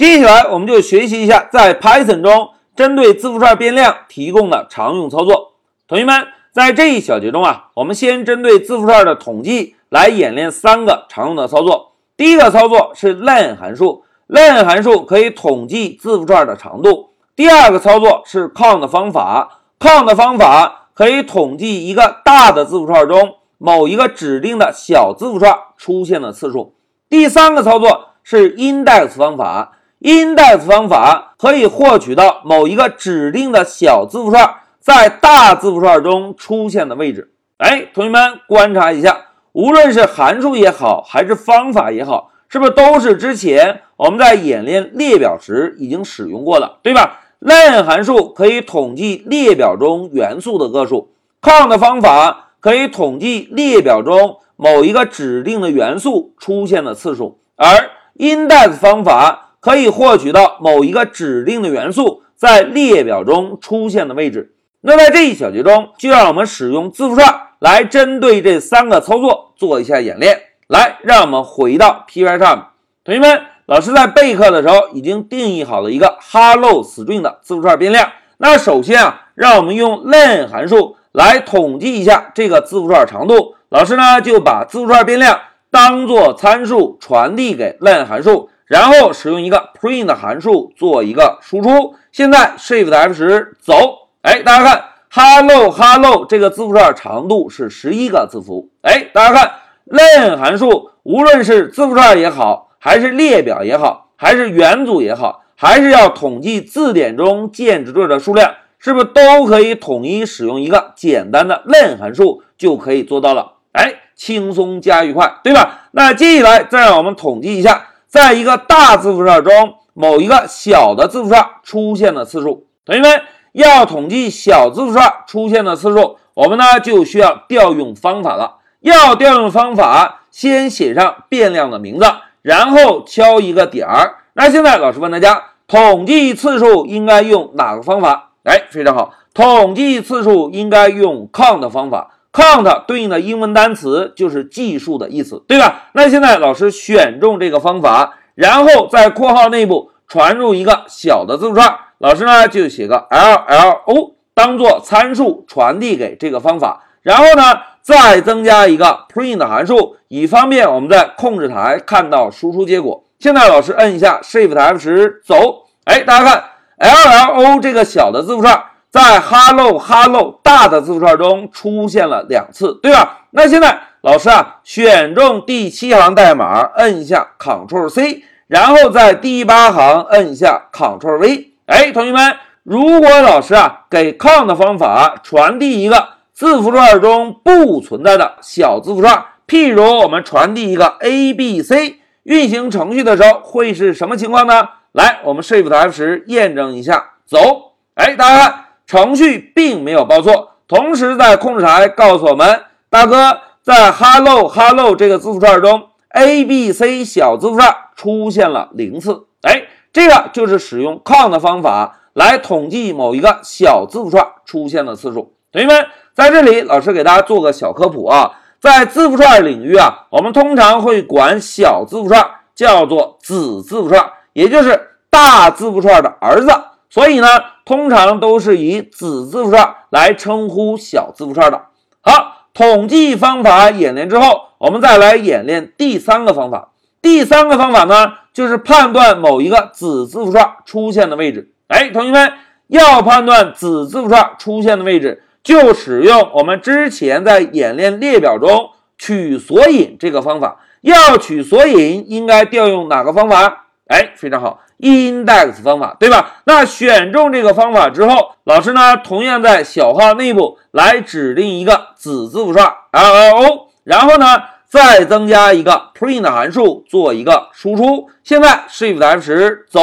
接下来我们就学习一下在 Python 中针对字符串变量提供的常用操作。同学们，在这一小节中啊，我们先针对字符串的统计来演练三个常用的操作。第一个操作是 len 函数，len 函数可以统计字符串的长度。第二个操作是 count 方法，count 方法可以统计一个大的字符串中某一个指定的小字符串出现的次数。第三个操作是 index 方法，index 方法可以获取到某一个指定的小字符串在大字符串中出现的位置。哎，同学们观察一下，无论是函数也好，还是方法也好，是不是都是之前我们在演练列表时已经使用过的，对吧？len 函数可以统计列表中元素的个数，count 方法可以统计列表中某一个指定的元素出现的次数，而 index 方法可以获取到某一个指定的元素在列表中出现的位置。那在这一小节中，就让我们使用字符串来针对这三个操作做一下演练。来，让我们回到 Pycharm，同学们。老师在备课的时候已经定义好了一个 hello string 的字符串变量。那首先啊，让我们用 len 函数来统计一下这个字符串长度。老师呢就把字符串变量当做参数传递给 len 函数，然后使用一个 print 函数做一个输出。现在 shift F 十走，哎，大家看 hello hello 这个字符串长度是十一个字符。哎，大家看 len 函数无论是字符串也好。还是列表也好，还是元组也好，还是要统计字典中键值对的数量，是不是都可以统一使用一个简单的 len 函数就可以做到了？哎，轻松加愉快，对吧？那接下来再让我们统计一下，在一个大字符串中某一个小的字符串出现的次数。同学们要统计小字符串出现的次数，我们呢就需要调用方法了。要调用方法，先写上变量的名字。然后敲一个点儿。那现在老师问大家，统计次数应该用哪个方法？哎，非常好，统计次数应该用 count 方法。Count 对应的英文单词就是计数的意思，对吧？那现在老师选中这个方法，然后在括号内部传入一个小的字符串，老师呢就写个 llo 当做参数传递给这个方法，然后呢。再增加一个 print 函数，以方便我们在控制台看到输出结果。现在老师摁一下 Shift F 十走，哎，大家看 LLO 这个小的字符串在 Hello Hello 大的字符串中出现了两次，对吧？那现在老师啊，选中第七行代码，摁一下 Ctrl C，然后在第八行摁一下 Ctrl V。哎，同学们，如果老师啊给 count 方法传递一个。字符串中不存在的小字符串，譬如我们传递一个 a b c，运行程序的时候会是什么情况呢？来，我们 Shift F 十验证一下，走。哎，大家看，程序并没有报错，同时在控制台告诉我们，大哥在 Hello Hello 这个字符串中，a b c 小字符串出现了零次。哎，这个就是使用 count 方法来统计某一个小字符串出现的次数。同学们。在这里，老师给大家做个小科普啊，在字符串领域啊，我们通常会管小字符串叫做子字符串，也就是大字符串的儿子，所以呢，通常都是以子字符串来称呼小字符串的。好，统计方法演练之后，我们再来演练第三个方法。第三个方法呢，就是判断某一个子字符串出现的位置。哎，同学们要判断子字符串出现的位置。就使用我们之前在演练列表中取索引这个方法。要取索引，应该调用哪个方法？哎，非常好，index 方法，对吧？那选中这个方法之后，老师呢，同样在小号内部来指定一个子字符串 llo，然后呢，再增加一个 print 函数做一个输出。现在 shift F 十走，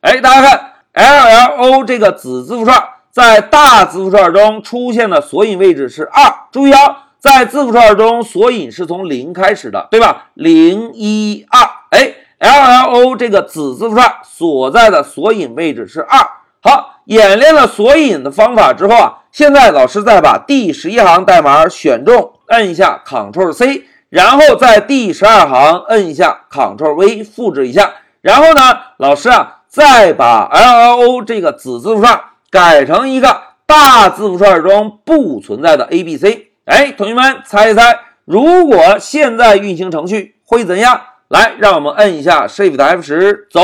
哎，大家看 llo 这个子字符串。在大字符串中出现的索引位置是二，注意啊，在字符串中索引是从零开始的，对吧？零一二，，LLO 这个子字符串所在的索引位置是二。好，演练了索引的方法之后啊，现在老师再把第十一行代码选中，摁一下 Ctrl C，然后在第十二行摁一下 Ctrl V，复制一下，然后呢，老师啊。再把 LLO 这个子字符串改成一个大字符串中不存在的 A、B、C。哎，同学们猜一猜，如果现在运行程序会怎样？来，让我们摁一下 Shift F 十，走。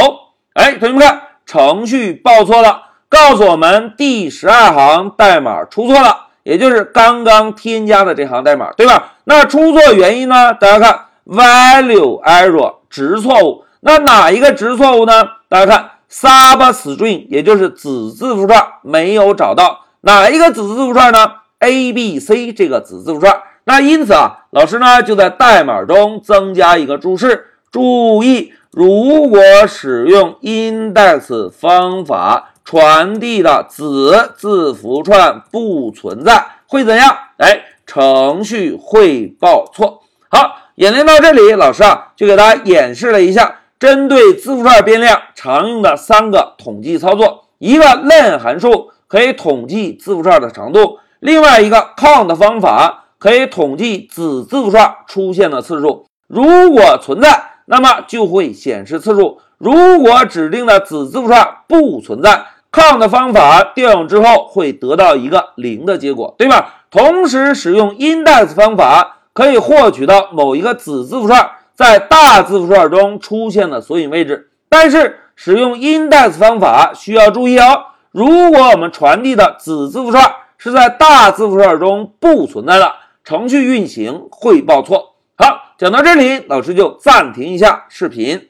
哎，同学们看，程序报错了，告诉我们第十二行代码出错了，也就是刚刚添加的这行代码，对吧？那出错原因呢？大家看，value error 值错误。那哪一个值错误呢？大家看，substring 也就是子字符串没有找到哪一个子字符串呢？A、B、C 这个子字符串。那因此啊，老师呢就在代码中增加一个注释，注意，如果使用 index 方法传递的子字符串不存在，会怎样？哎，程序会报错。好，演练到这里，老师啊就给大家演示了一下针对字符串变量常用的三个统计操作：一个 len 函数可以统计字符串的长度，另外一个 count 方法。可以统计子字符串出现的次数，如果存在，那么就会显示次数；如果指定的子字符串不存在，count 方法调用之后会得到一个零的结果，对吧？同时，使用 index 方法可以获取到某一个子字符串在大字符串中出现的索引位置。但是，使用 index 方法需要注意哦，如果我们传递的子字符串是在大字符串中不存在的。程序运行会报错。好，讲到这里，老师就暂停一下视频。